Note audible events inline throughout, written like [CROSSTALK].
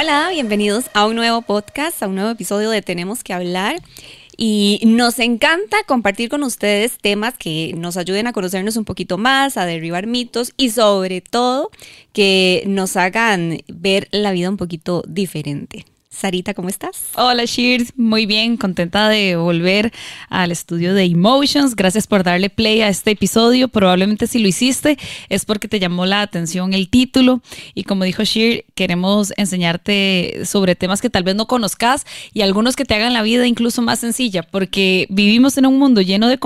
Hola, bienvenidos a un nuevo podcast, a un nuevo episodio de Tenemos que hablar. Y nos encanta compartir con ustedes temas que nos ayuden a conocernos un poquito más, a derribar mitos y sobre todo que nos hagan ver la vida un poquito diferente. Sarita, ¿cómo estás? Hola Shir, muy bien, contenta de volver al estudio de Emotions. Gracias por darle play a este episodio. Probablemente si lo hiciste es porque te llamó la atención el título y como dijo Shir, queremos enseñarte sobre temas que tal vez no conozcas y algunos que te hagan la vida incluso más sencilla, porque vivimos en un mundo lleno de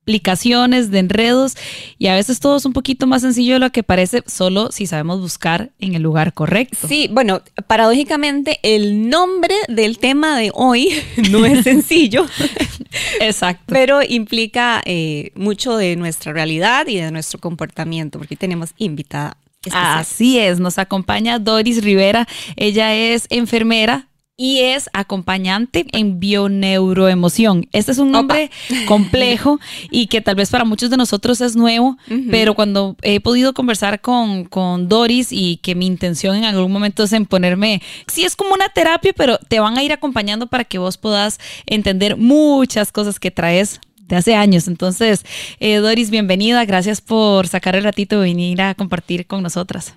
complicaciones, de enredos y a veces todo es un poquito más sencillo de lo que parece solo si sabemos buscar en el lugar correcto. Sí, bueno, paradójicamente el nombre del tema de hoy [LAUGHS] no es sencillo. [LAUGHS] Exacto. Pero implica eh, mucho de nuestra realidad y de nuestro comportamiento, porque tenemos invitada. especial. Así es, nos acompaña Doris Rivera. Ella es enfermera y es acompañante en bioneuroemoción. Este es un nombre complejo [LAUGHS] y que tal vez para muchos de nosotros es nuevo, pero cuando he podido conversar con, con Doris y que mi intención en algún momento es en ponerme, sí es como una terapia, pero te van a ir acompañando para que vos puedas entender muchas cosas que traes de hace años. Entonces, eh, Doris, bienvenida. Gracias por sacar el ratito de venir a compartir con nosotras.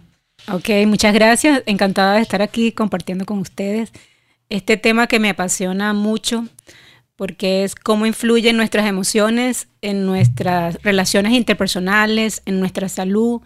Ok, muchas gracias. Encantada de estar aquí compartiendo con ustedes este tema que me apasiona mucho porque es cómo influyen nuestras emociones en nuestras relaciones interpersonales, en nuestra salud,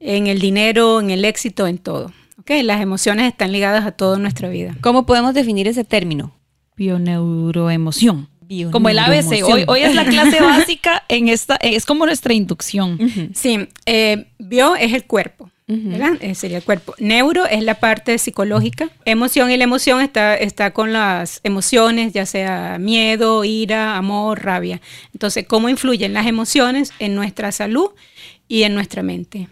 en el dinero, en el éxito, en todo. Okay, las emociones están ligadas a toda nuestra vida. ¿Cómo podemos definir ese término? Bioneuroemoción. Como el ABC, hoy, hoy es la clase [LAUGHS] básica en esta, es como nuestra inducción. Sí, eh, bio es el cuerpo. Eh, sería el cuerpo. Neuro es la parte psicológica. Emoción y la emoción está, está con las emociones, ya sea miedo, ira, amor, rabia. Entonces, ¿cómo influyen las emociones en nuestra salud y en nuestra mente?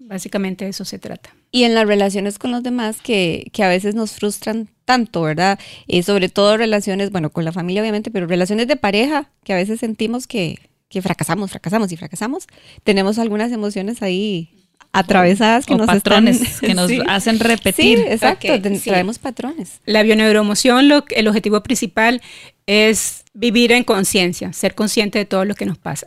Básicamente de eso se trata. Y en las relaciones con los demás que, que a veces nos frustran tanto, ¿verdad? Y sobre todo relaciones, bueno, con la familia obviamente, pero relaciones de pareja que a veces sentimos que, que fracasamos, fracasamos y fracasamos. Tenemos algunas emociones ahí atravesadas que O nos patrones están, [LAUGHS] que nos Sí. hacen repetir. Sí, exacto, Ok, ten- sí. traemos patrones. La bioneuroemoción, lo, el objetivo principal es vivir en conciencia, ser consciente de todo lo que nos pasa.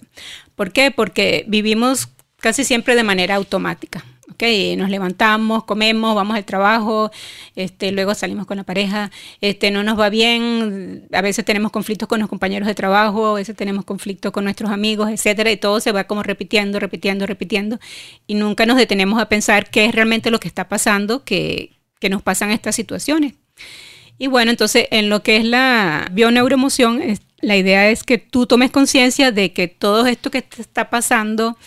¿Por qué? Porque vivimos casi siempre de manera automática. ¿Ok? Nos levantamos, comemos, vamos al trabajo, este, luego salimos con la pareja, este, no nos va bien, a veces tenemos conflictos con los compañeros de trabajo, a veces tenemos conflictos con nuestros amigos, etcétera, y todo se va como repitiendo, repitiendo, repitiendo, y nunca nos detenemos a pensar qué es realmente lo que está pasando, que, que nos pasan estas situaciones. Y bueno, entonces en lo que es la bioneuroemoción, la idea es que tú tomes conciencia de que todo esto que te está pasando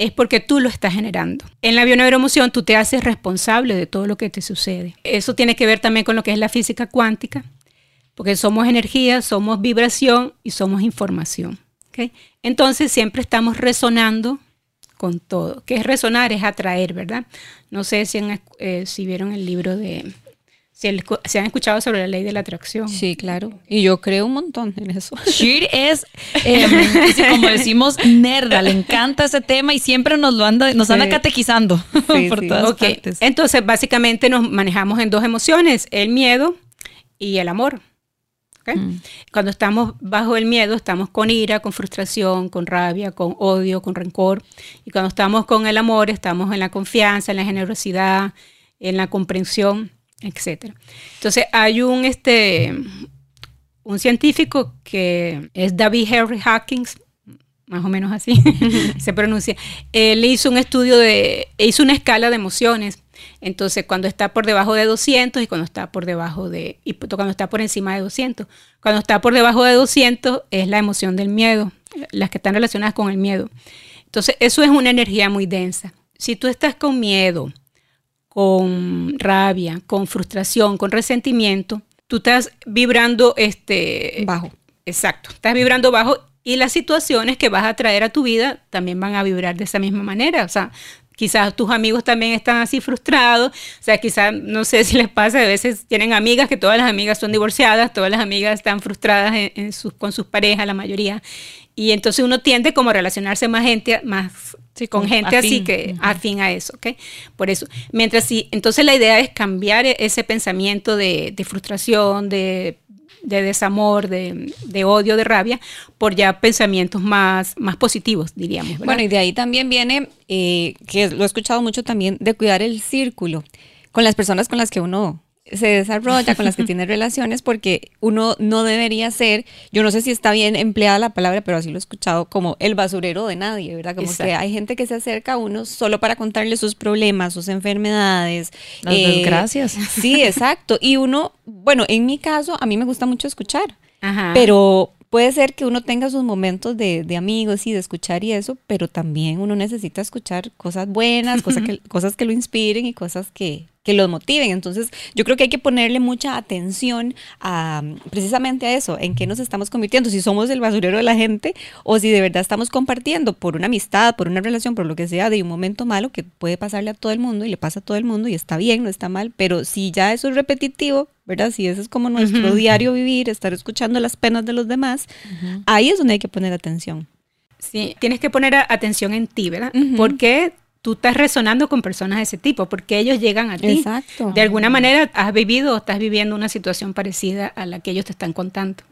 es porque tú lo estás generando. En la bioneuroemoción tú te haces responsable de todo lo que te sucede. Eso tiene que ver también con lo que es la física cuántica, porque somos energía, somos vibración y somos información. Entonces siempre estamos resonando con todo. ¿Qué es resonar? Es atraer, ¿verdad? No sé si, eh, si vieron el libro de... Si, el- si han escuchado sobre la ley de la atracción. Sí, claro. Y yo creo un montón en eso. [LAUGHS] Shir es, eh, [LAUGHS] como decimos, nerda, le encanta ese tema y siempre nos lo anda, nos anda catequizando [LAUGHS] Sí, por sí. todas partes. Entonces, básicamente nos manejamos en dos emociones, el miedo y el amor. ¿ok? Cuando estamos bajo el miedo, estamos con ira, con frustración, con rabia, con odio, con rencor. Y cuando estamos con el amor, estamos en la confianza, en la generosidad, en la comprensión, etc. Entonces, hay un, este, un científico que es David Henry Hawkins, más o menos así [LAUGHS] se pronuncia. Él hizo un estudio de, hizo una escala de emociones. Entonces, cuando está por debajo de 200 y cuando está por debajo de, y cuando está por encima de 200. Cuando está por debajo de 200 es la emoción del miedo, las que están relacionadas con el miedo. Entonces, eso es una energía muy densa. Si tú estás con miedo, con rabia, con frustración, con resentimiento, tú estás vibrando este bajo. Exacto, estás vibrando bajo y las situaciones que vas a traer a tu vida también van a vibrar de esa misma manera. O sea, quizás tus amigos también están así frustrados. O sea, quizás, no sé [LAUGHS] si les pasa, a veces tienen amigas que todas las amigas son divorciadas, todas las amigas están frustradas en, sus, con sus parejas, la mayoría. Y entonces uno tiende como a relacionarse más gente, más con gente así que afín a eso, ¿ok? Por eso, mientras sí, entonces la idea es cambiar e-, ese pensamiento de, de frustración, de de desamor, de, odio, de rabia, por ya pensamientos más, más positivos, diríamos. Bueno, y de ahí también viene, eh, que lo he escuchado mucho también, de cuidar el círculo con las personas con las que uno se desarrolla, con las que [LAUGHS] tiene relaciones, porque uno no debería ser, yo no sé si está bien empleada la palabra, pero así lo he escuchado, como el basurero de nadie, ¿verdad? Como que hay gente que se acerca a uno solo para contarle sus problemas, sus enfermedades. Las eh, desgracias. Sí, exacto. Y uno, bueno, en mi caso, a mí me gusta mucho escuchar, pero puede ser que uno tenga sus momentos de, amigos y de escuchar y eso, pero también uno necesita escuchar cosas buenas, cosas que, cosas que lo inspiren y cosas que, que los motiven. Entonces, yo creo que hay que ponerle mucha atención a precisamente a eso, en qué nos estamos convirtiendo, si somos el basurero de la gente o si de verdad estamos compartiendo por una amistad, por una relación, por lo que sea, de un momento malo que puede pasarle a todo el mundo y le pasa a todo el mundo y está bien, no está mal, pero si ya eso es repetitivo, ¿verdad? Si eso es como nuestro diario vivir, estar escuchando las penas de los demás, ahí es donde hay que poner atención. Sí, tienes que poner atención en ti, ¿verdad? Porque tú estás resonando con personas de ese tipo, porque ellos llegan a ti. Exacto. De alguna manera has vivido o estás viviendo una situación parecida a la que ellos te están contando.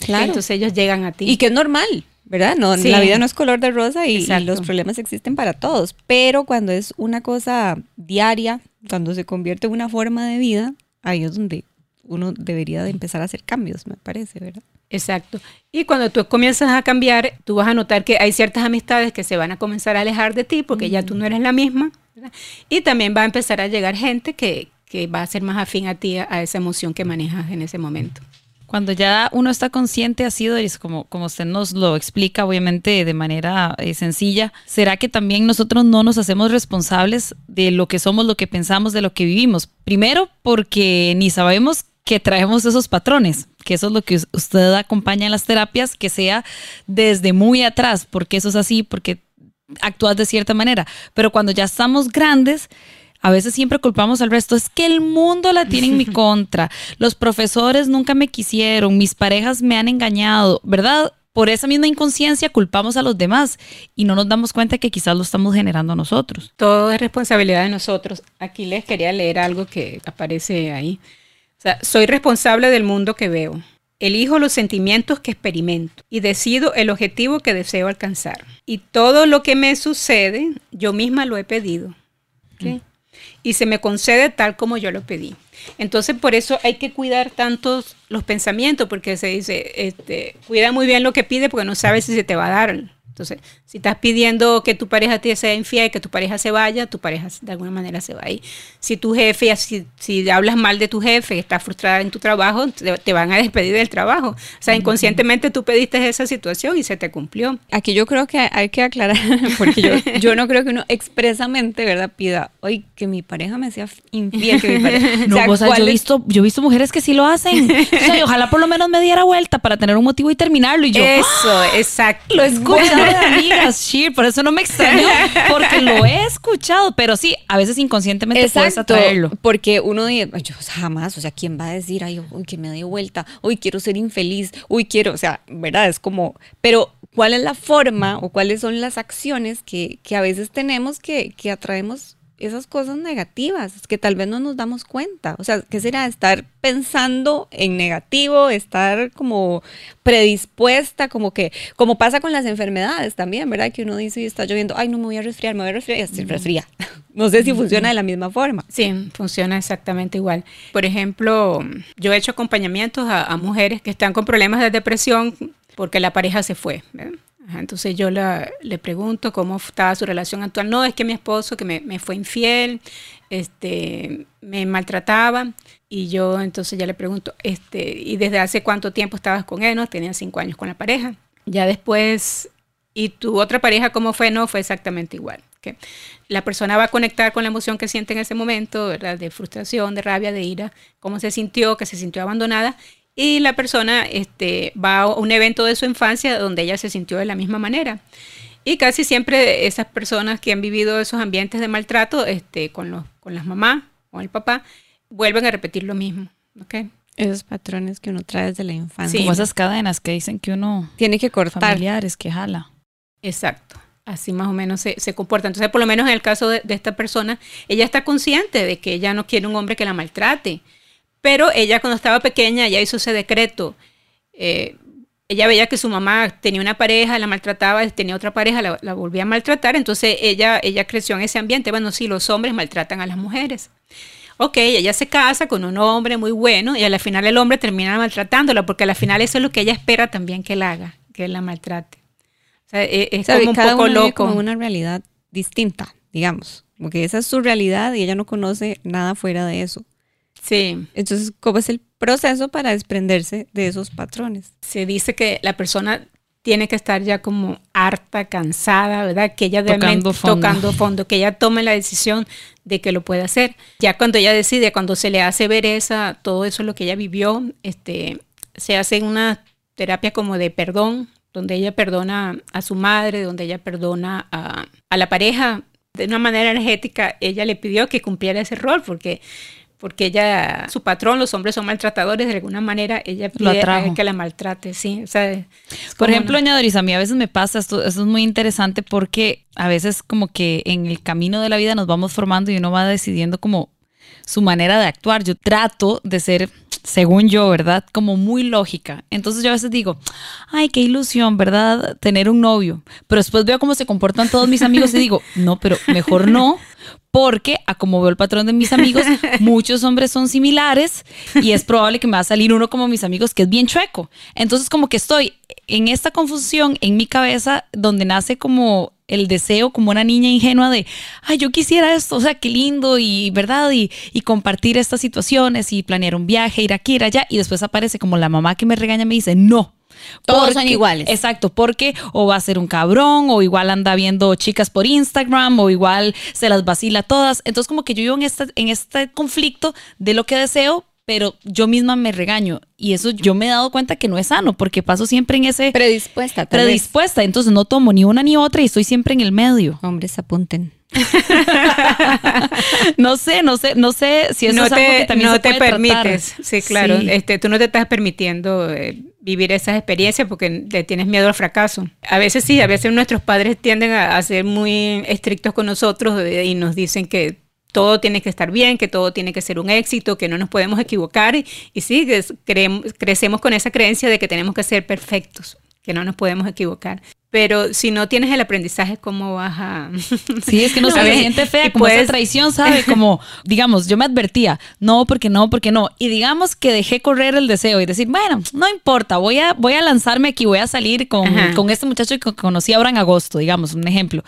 claro. Entonces ellos llegan a ti. Y que es normal, ¿verdad? No, La vida no es color de rosa y, los problemas existen para todos, pero cuando es una cosa diaria, cuando se convierte en una forma de vida, ahí es donde uno debería de empezar a hacer cambios, me parece, ¿verdad? Exacto. Y cuando tú comienzas a cambiar, tú vas a notar que hay ciertas amistades que se van a comenzar a alejar de ti porque ya tú no eres la misma. Y también va a empezar a llegar gente que, va a ser más afín a ti, a, esa emoción que manejas en ese momento. Cuando ya uno está consciente así, Doris, como, como usted nos lo explica, obviamente de manera eh, sencilla, ¿será que también nosotros no nos hacemos responsables de lo que somos, lo que pensamos, de lo que vivimos? Primero, porque ni sabemos que traemos esos patrones, que eso es lo que usted acompaña en las terapias, que sea desde muy atrás, porque eso es así, porque actúas de cierta manera. Pero cuando ya estamos grandes, a veces siempre culpamos al resto. Es que el mundo la tiene en mi [LAUGHS] contra. Los profesores nunca me quisieron. Mis parejas me han engañado, ¿verdad? Por esa misma inconsciencia culpamos a los demás y no nos damos cuenta que quizás lo estamos generando nosotros. Todo es responsabilidad de nosotros. Aquí les quería leer algo que aparece ahí soy responsable del mundo que veo. Elijo los sentimientos que experimento y decido el objetivo que deseo alcanzar. Y todo lo que me sucede, yo misma lo he pedido. Y se me concede tal como yo lo pedí. Entonces, por eso hay que cuidar tantos los pensamientos, porque se dice, este, cuida muy bien lo que pide porque no sabes si se te va a dar. Entonces, si estás pidiendo que tu pareja te sea infiel, que tu pareja se vaya, tu pareja de alguna manera se va a ir. Si tu jefe, si, si hablas mal de tu jefe, estás frustrada en tu trabajo, te, van a despedir del trabajo. O sea, inconscientemente tú pediste esa situación y se te cumplió. Aquí yo creo que hay que aclarar, [LAUGHS] porque yo, yo no creo que uno expresamente, ¿verdad?, pida, oye, que mi pareja me sea infiel, que mi pareja... [LAUGHS] No, o sea, yo, he visto, yo he visto mujeres que sí lo hacen. [LAUGHS] O sea, ojalá por lo menos me diera vuelta para tener un motivo y terminarlo. Y yo, Eso, ¡Ah! exacto. Lo escucho amigas, Shir, por eso no me extrañó, porque lo he escuchado, pero sí, a veces inconscientemente Exacto, puedes atraerlo. Porque uno dice, yo jamás, o sea, ¿quién va a decir, ay, uy, que me dé vuelta, uy, quiero ser infeliz, uy, quiero, o sea, ¿verdad? Es como, pero ¿cuál es la forma o cuáles son las acciones que, que a veces tenemos que, que atraemos esas cosas negativas que tal vez no nos damos cuenta. O sea, ¿qué será? Estar pensando en negativo, estar como predispuesta, como que, como pasa con las enfermedades también, ¿verdad? Que uno dice y está lloviendo, ay, no me voy a resfriar, me voy a resfriar y se resfría. [LAUGHS] No sé si funciona de la misma forma. Sí, funciona exactamente igual. Por ejemplo, yo he hecho acompañamientos a, a mujeres que están con problemas de depresión porque la pareja se fue. ¿verdad? Entonces yo le pregunto cómo estaba su relación actual. No, es que mi esposo que me, me, fue infiel, este, me maltrataba y yo entonces ya le pregunto, este, ¿y desde hace cuánto tiempo estabas con él? No, tenía cinco años con la pareja. Ya después, ¿y tu otra pareja cómo fue? No, fue exactamente igual. ¿okay? La persona va a conectar con la emoción que siente en ese momento, ¿verdad? De frustración, de rabia, de ira, cómo se sintió, que se sintió abandonada y la persona este, va a un evento de su infancia donde ella se sintió de la misma manera. Y casi siempre esas personas que han vivido esos ambientes de maltrato este, con, los, con las mamás o el papá vuelven a repetir lo mismo. ¿okay? Esos patrones que uno trae desde la infancia. Sí. Como esas cadenas que dicen que uno tiene que cortar. Familiares que jala. Exacto. Así más o menos se, se comporta. Entonces, por lo menos en el caso de, de esta persona, ella está consciente de que ella no quiere un hombre que la maltrate pero ella cuando estaba pequeña ya hizo ese decreto. Eh, ella veía que su mamá tenía una pareja, la maltrataba, tenía otra pareja, la, la, volvía a maltratar, entonces ella, ella creció en ese ambiente. Bueno, sí, los hombres maltratan a las mujeres. Ok, ella se casa con un hombre muy bueno y al final el hombre termina maltratándola, porque al final eso es lo que ella espera también que él haga, que él la maltrate. O sea, es, es como un cada poco uno loco. como una realidad distinta, digamos. Como que esa es su realidad y ella no conoce nada fuera de eso. Sí. Entonces, ¿cómo es el proceso para desprenderse de esos patrones? Se dice que la persona tiene que estar ya como harta, cansada, ¿verdad? Que ella Tocando fondo. tocando fondo, que ella tome la decisión de que lo puede hacer. Ya cuando ella decide, cuando se le hace ver esa, todo eso lo que ella vivió, este, se hace una terapia como de perdón, donde ella perdona a su madre, donde ella perdona a, a la pareja. De una manera energética, ella le pidió que cumpliera ese rol, porque porque ella, su patrón, los hombres son maltratadores, de alguna manera ella pide que la maltrate, sí. O sea, Por ejemplo, doña Doris, a mí a veces me pasa, esto, esto es muy interesante porque a veces como que en el camino de la vida nos vamos formando y uno va decidiendo como su manera de actuar. Yo trato de ser, según yo, ¿verdad? Como muy lógica. Entonces yo a veces digo, ay, qué ilusión, ¿verdad? Tener un novio. Pero después veo cómo se comportan todos mis amigos y digo, no, pero mejor no. Porque, a como veo el patrón de mis amigos, [LAUGHS] muchos hombres son similares y es probable que me va a salir uno como mis amigos que es bien chueco. Entonces, como que estoy en esta confusión en mi cabeza donde nace como el deseo, como una niña ingenua de, ay, yo quisiera esto, o sea, qué lindo y, ¿verdad? Y, y compartir estas situaciones y planear un viaje, ir aquí, ir allá. Y después aparece como la mamá que me regaña y me dice, no. Todos son iguales. Exacto, porque o va a ser un cabrón, o igual anda viendo chicas por Instagram, o igual se las vacila todas. Entonces, como que yo vivo en este, en este conflicto de lo que deseo, pero yo misma me regaño. Y eso yo me he dado cuenta que no es sano, porque paso siempre en ese Predispuesta, tal vez. predispuesta. Entonces no tomo ni una ni otra y estoy siempre en el medio. Hombres, apunten. [LAUGHS] No sé, no sé, no sé si eso no es algo te, que también no se te puede tratar. permites, sí, claro. Sí. Este, tú no te estás permitiendo eh, vivir esas experiencias porque le tienes miedo al fracaso. A veces sí, a veces nuestros padres tienden a, a ser muy estrictos con nosotros eh, y nos dicen que todo tiene que estar bien, que todo tiene que ser un éxito, que no nos podemos equivocar. Y, y sí, creemos- crecemos con esa creencia de que tenemos que ser perfectos, que no nos podemos equivocar. Pero si no tienes el aprendizaje, ¿cómo vas a...? [LAUGHS] Sí, es que no se ¿Sabes? siente fea, como esa puedes- [LAUGHS] traición, ¿sabe? Como, digamos, yo me advertía, no, porque no, porque no. Y digamos que dejé correr el deseo y decir, bueno, no importa, voy a, voy a lanzarme aquí, voy a salir con, Ajá. con este muchacho que conocí ahora en agosto, digamos, un ejemplo.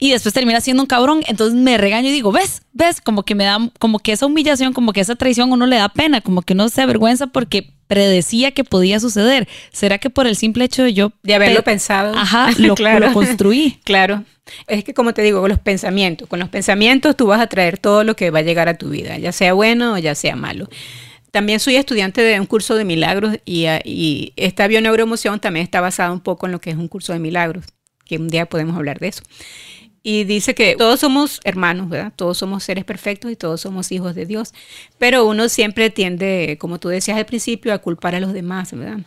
Y después termina siendo un cabrón, entonces me regaño y digo, ¿ves? ¿Ves? Como que me da, como que esa humillación, como que esa traición a uno le da pena, como que uno se avergüenza porque predecía que podía suceder. ¿Será que por el simple hecho de yo... De haberlo pe- pensado. Ajá, [LAUGHS] lo, Claro. lo construí. [LAUGHS] Claro. Es que como te digo, con los pensamientos, con los pensamientos tú vas a traer todo lo que va a llegar a tu vida, ya sea bueno o ya sea malo. También soy estudiante de un curso de milagros y, ah, y esta bioneuroemoción también está basada un poco en lo que es un curso de milagros, que un día podemos hablar de eso. Y dice que todos somos hermanos, ¿verdad? Todos somos seres perfectos y todos somos hijos de Dios. Pero uno siempre tiende, como tú decías al principio, a culpar a los demás, ¿verdad?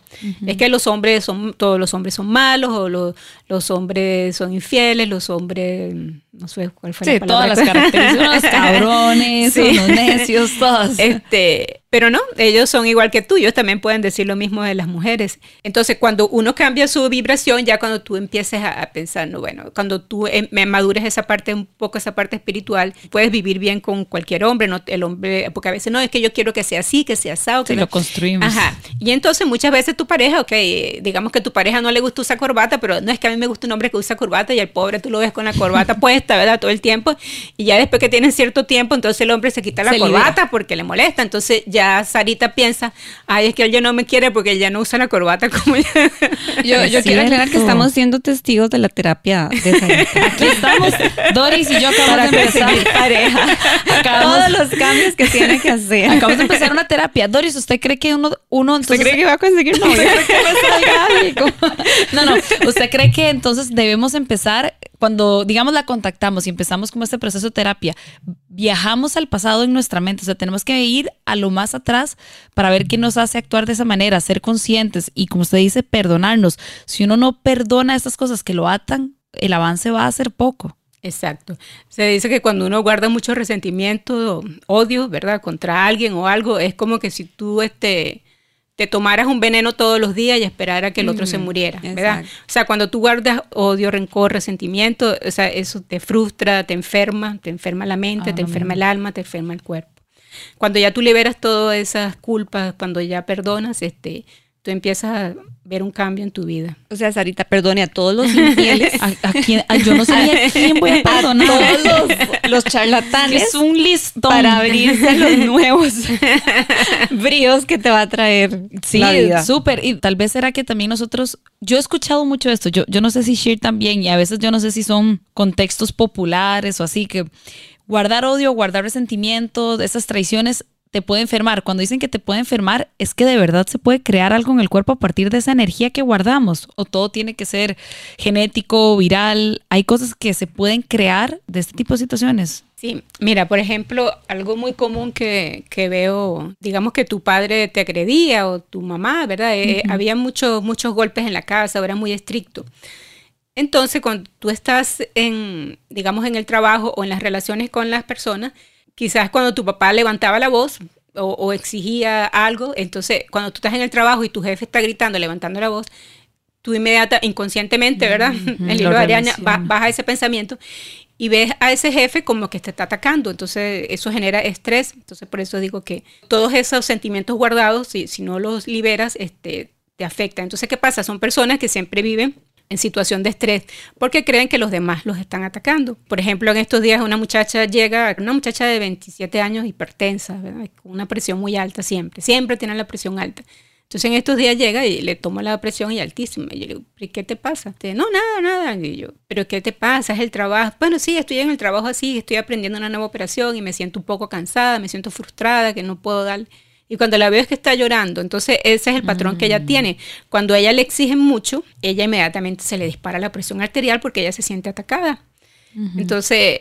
Es que los hombres son, todos los hombres son malos, o los, los hombres son infieles, los hombres, no sé cuál fue sí, la palabra. todas las características, unos [LAUGHS] cabrones, Sí. unos necios, todos. Este, pero no, ellos son igual que tú, ellos también pueden decir lo mismo de las mujeres. Entonces, cuando uno cambia su vibración, ya cuando tú empieces a, a pensar, no, bueno, cuando tú me madures esa parte, un poco esa parte espiritual, puedes vivir bien con cualquier hombre, no el hombre, porque a veces no, es que yo quiero que sea así, que sea asado, que Sí, no- lo construimos. Ajá. Y entonces muchas veces tu pareja, ok, eh, digamos que tu pareja no le gusta usar corbata, pero no es que a mí me gusta un hombre que usa corbata y el pobre tú lo ves con la corbata puesta, ¿verdad? Todo el tiempo. Y ya después que tienen cierto tiempo, entonces el hombre se quita la Se libera. corbata porque le molesta. Entonces ya Sarita piensa, ay, es que él ya no me quiere porque él ya no usa la corbata [LAUGHS] como yo. Yo, quiero aclarar que estamos siendo testigos de la terapia de Sarita. Aquí estamos, Doris y yo acabamos Para de empezar. pareja. Acabamos- Todos los cambios que tiene que hacer. Acabamos de empezar una terapia. Doris, ¿usted cree que uno, uno ¿Usted cree que va a conseguir novio? [LAUGHS] No, no. ¿Usted cree que entonces debemos empezar cuando, digamos, la contactamos y empezamos como este proceso de terapia? Viajamos al pasado en nuestra mente. O sea, tenemos que ir a lo más atrás para ver qué nos hace actuar de esa manera, ser conscientes y, como usted dice, perdonarnos. Si uno no perdona estas cosas que lo atan, el avance va a ser poco. Exacto. Se dice que cuando uno guarda mucho resentimiento, odio, ¿verdad? Contra alguien o algo, es como que si tú este, te tomaras un veneno todos los días y esperara que el otro se Ujú, muriera, ¿verdad? exacto. O sea, cuando tú guardas odio, rencor, resentimiento, o sea, eso te frustra, te enferma, te enferma la mente, te enferma el alma, te enferma el cuerpo. Cuando ya tú liberas todas esas culpas, cuando ya perdonas, este, tú empiezas a ver un cambio en tu vida. O sea, Sarita, perdone a todos los infieles. [LAUGHS] ¿A, a quién- a- yo no sabía a quién voy a [LAUGHS] a perdonar. todos los, los charlatanes Es un listón. para abrirse a los nuevos [LAUGHS] bríos que te va a traer Sí, la vida. súper. Y tal vez será que también nosotros, yo he escuchado mucho esto, yo, yo no sé si Shir también, y a veces yo no sé si son contextos populares o así, que guardar odio, guardar resentimientos, esas traiciones te puede enfermar. Cuando dicen que te puede enfermar, es que de verdad se puede crear algo en el cuerpo a partir de esa energía que guardamos. O todo tiene que ser genético, viral. Hay cosas que se pueden crear de este tipo de situaciones. Sí, mira, por ejemplo, algo muy común que, que veo, digamos que tu padre te agredía o tu mamá, ¿verdad? Eh, había muchos, muchos golpes en la casa, era muy estricto. Entonces, cuando tú estás en, digamos, en el trabajo o en las relaciones con las personas, quizás cuando tu papá levantaba la voz o, o exigía algo, entonces cuando tú estás en el trabajo y tu jefe está gritando, levantando la voz, tú inmediata, inconscientemente, ¿verdad? [LAUGHS] el hilo lo de Ariana, va- relacionas. vas a ese pensamiento y ves a ese jefe como que te está atacando. Entonces, eso genera estrés. Entonces, por eso digo que todos esos sentimientos guardados, si, si no los liberas, este, te afectan. Entonces, ¿qué pasa? Son personas que siempre viven en situación de estrés porque creen que los demás los están atacando. Por ejemplo, en estos días una muchacha llega, una muchacha de 27 años hipertensa, ¿verdad? con una presión muy alta siempre, siempre tiene la presión alta. Entonces en estos días llega y le tomo la presión y altísima. Y yo le digo, ¿y qué te pasa? Dice, no, nada, nada. Y yo, ¿pero qué te pasa? Es el trabajo. Bueno, sí, estoy en el trabajo así, estoy aprendiendo una nueva operación y me siento un poco cansada, me siento frustrada, que no puedo dar. Y cuando la veo es que está llorando. Entonces ese es el patrón que ella tiene. Cuando a ella le exigen mucho, ella inmediatamente se le dispara la presión arterial porque ella se siente atacada. Entonces,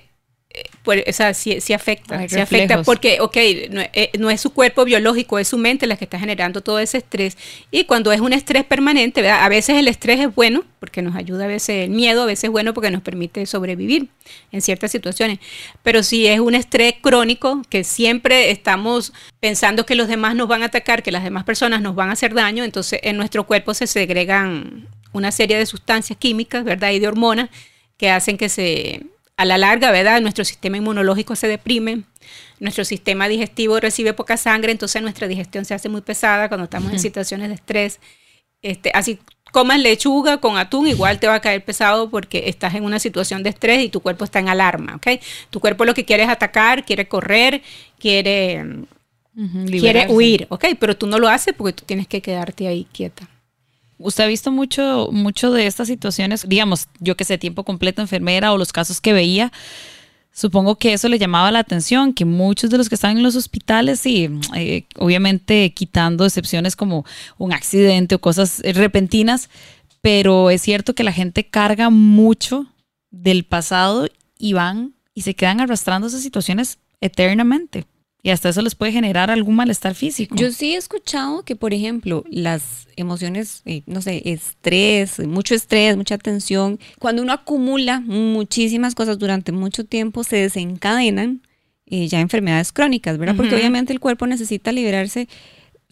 pues, o sea, sí, sí afecta, sí afecta porque, ok, no, eh, no es su cuerpo biológico, es su mente la que está generando todo ese estrés. Y cuando es un estrés permanente, ¿verdad? a veces el estrés es bueno porque nos ayuda, a veces el miedo, a veces es bueno porque nos permite sobrevivir en ciertas situaciones. Pero si es un estrés crónico, que siempre estamos pensando que los demás nos van a atacar, que las demás personas nos van a hacer daño, entonces en nuestro cuerpo se segregan una serie de sustancias químicas, ¿verdad? Y de hormonas que hacen que se, a la larga, ¿verdad? Nuestro sistema inmunológico se deprime, nuestro sistema digestivo recibe poca sangre, entonces nuestra digestión se hace muy pesada cuando estamos en situaciones de estrés. Este, así comas lechuga con atún, igual te va a caer pesado porque estás en una situación de estrés y tu cuerpo está en alarma, ¿ok? Tu cuerpo lo que quiere es atacar, quiere correr, quiere, quiere huir, ¿ok? Pero tú no lo haces porque tú tienes que quedarte ahí quieta. Usted ha visto mucho, mucho de estas situaciones, digamos, yo que sé, tiempo completo enfermera o los casos que veía. Supongo que eso le llamaba la atención, que muchos de los que están en los hospitales, sí, eh, obviamente quitando excepciones como un accidente o cosas repentinas, pero es cierto que la gente carga mucho del pasado y van y se quedan arrastrando esas situaciones eternamente. Y hasta eso les puede generar algún malestar físico. Yo sí he escuchado que, por ejemplo, las emociones, eh, no sé, estrés, mucho estrés, mucha tensión, cuando uno acumula muchísimas cosas durante mucho tiempo, se desencadenan eh, ya enfermedades crónicas, ¿verdad? Porque obviamente el cuerpo necesita liberarse,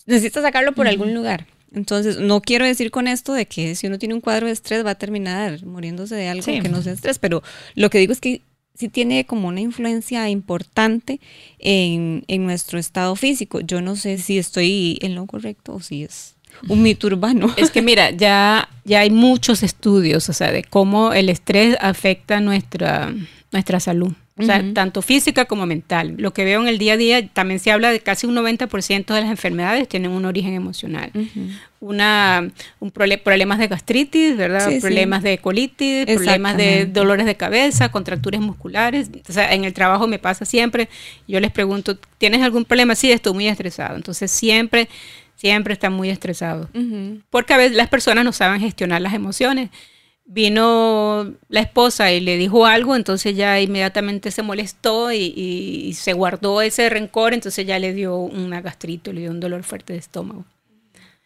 necesita sacarlo por algún lugar. Entonces, no quiero decir con esto de que si uno tiene un cuadro de estrés va a terminar muriéndose de algo Sí. que no sea estrés, pero lo que digo es que sí tiene como una influencia importante en, en nuestro estado físico. Yo no sé si estoy en lo correcto o si es un [LAUGHS] mito urbano. Es que mira, ya, ya hay muchos estudios, o sea, de cómo el estrés afecta nuestra, nuestra salud. O sea, tanto física como mental. Lo que veo en el día a día, también se habla de casi un 90% de las enfermedades tienen un origen emocional. Una, un prole- problemas de gastritis, ¿verdad? Sí, sí. problemas de colitis, problemas de dolores de cabeza, contracturas musculares. O sea, en el trabajo me pasa siempre. Yo les pregunto, ¿tienes algún problema? Sí, estoy muy estresado. Entonces siempre, siempre están muy estresados. Ujú. Porque a veces las personas no saben gestionar las emociones. Vino la esposa y le dijo algo, entonces ya inmediatamente se molestó y, se guardó ese rencor, entonces ya le dio una gastrito, le dio un dolor fuerte de estómago.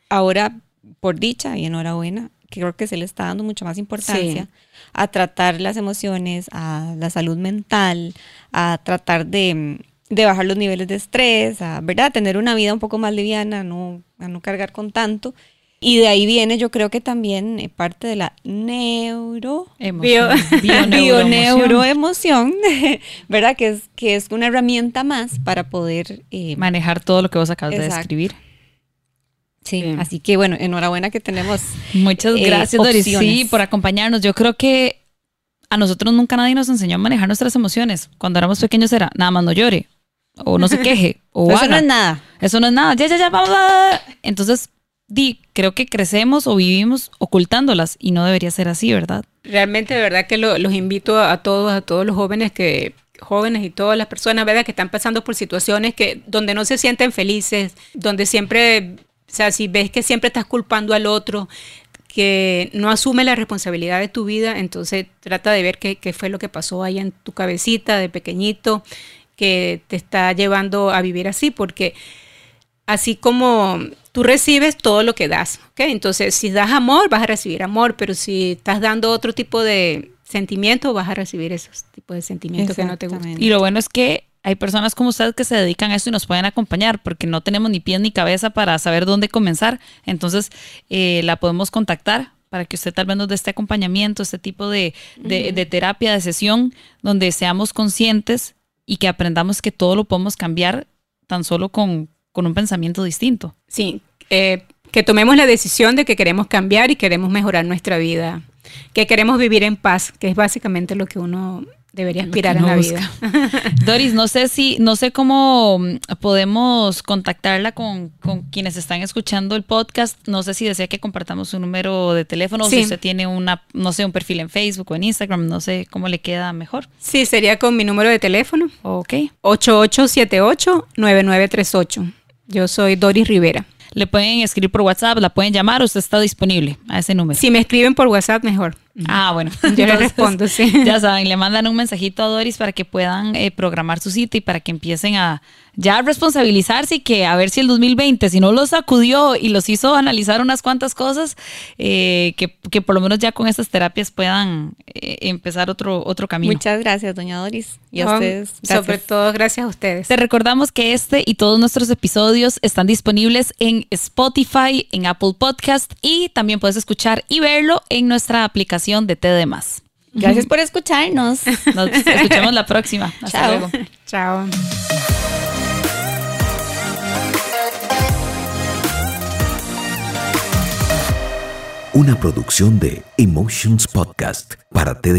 Ahora, por dicha y enhorabuena, creo que se le está dando mucha más importancia a tratar las emociones, a la salud mental, a tratar de, de bajar los niveles de estrés, a tener una vida un poco más liviana, no, a no cargar con tanto. Y de ahí viene, yo creo que también eh, parte de la neuro, Emoción. bio, Bioneuroemoción. neuroemoción, [LAUGHS] ¿verdad? Que es, que es una herramienta más para poder eh, Manejar todo lo que vos acabas de Exacto. describir. Sí, así que bueno, enhorabuena que tenemos. Muchas eh, gracias, Doris, sí, por acompañarnos. Yo creo que a nosotros nunca nadie nos enseñó a manejar nuestras emociones. Cuando éramos pequeños era, nada más no llore, o no se queje, o [LAUGHS] Eso haga. no es nada. Eso no es nada. Ya, ya, ya, vamos. va. Entonces, di, creo que crecemos o vivimos ocultándolas y no debería ser así, ¿verdad? Realmente, de verdad que lo- los invito a, todos, a todos los jóvenes que jóvenes y todas las personas, ¿verdad? Que están pasando por situaciones que donde no se sienten felices, donde siempre, o sea, si ves que siempre estás culpando al otro, que no asume la responsabilidad de tu vida, entonces trata de ver qué, qué fue lo que pasó ahí en tu cabecita de pequeñito que te está llevando a vivir así, porque así como tú recibes todo lo que das, ¿ok? Entonces, si das amor, vas a recibir amor, pero si estás dando otro tipo de sentimientos, vas a recibir esos tipos de sentimientos que no te gustan. Y lo bueno es que hay personas como usted que se dedican a esto y nos pueden acompañar porque no tenemos ni pies ni cabeza para saber dónde comenzar. Entonces, eh, la podemos contactar para que usted tal vez nos dé este acompañamiento, este tipo de, de terapia, de sesión, donde seamos conscientes y que aprendamos que todo lo podemos cambiar tan solo con, con un pensamiento distinto. Sí, eh, que tomemos la decisión de que queremos cambiar y queremos mejorar nuestra vida, que queremos vivir en paz, que es básicamente lo que uno debería aspirar en la busca. vida. [LAUGHS] Doris, no sé si, no sé cómo mm, podemos contactarla con, con quienes están escuchando el podcast. No sé si desea que compartamos un número de teléfono o si usted tiene una, no sé, un perfil en Facebook o en Instagram, no sé cómo le queda mejor. Sí, sería con mi número de teléfono. Ok. 8878-9938. Yo soy Doris Rivera. Le pueden escribir por WhatsApp, la pueden llamar, usted está disponible a ese número. Si me escriben por WhatsApp, mejor. Ah, bueno. [LAUGHS] Yo le respondo, sí. [LAUGHS] Ya saben, le mandan un mensajito a Doris para que puedan eh, programar su cita y para que empiecen a ya responsabilizarse y que a ver si el 2020, si no los sacudió y los hizo analizar unas cuantas cosas, eh, que, que por lo menos ya con estas terapias puedan eh, empezar otro, otro camino. Muchas gracias, doña Doris. Y a ustedes. Sobre todo, gracias a ustedes. Te recordamos que este y todos nuestros episodios están disponibles en Spotify, en Apple Podcast y también puedes escuchar y verlo en nuestra aplicación de TD+. Gracias por escucharnos. [LAUGHS] Nos escuchamos la próxima. Hasta Chao. luego. Chao. Una producción de Emotions Podcast para T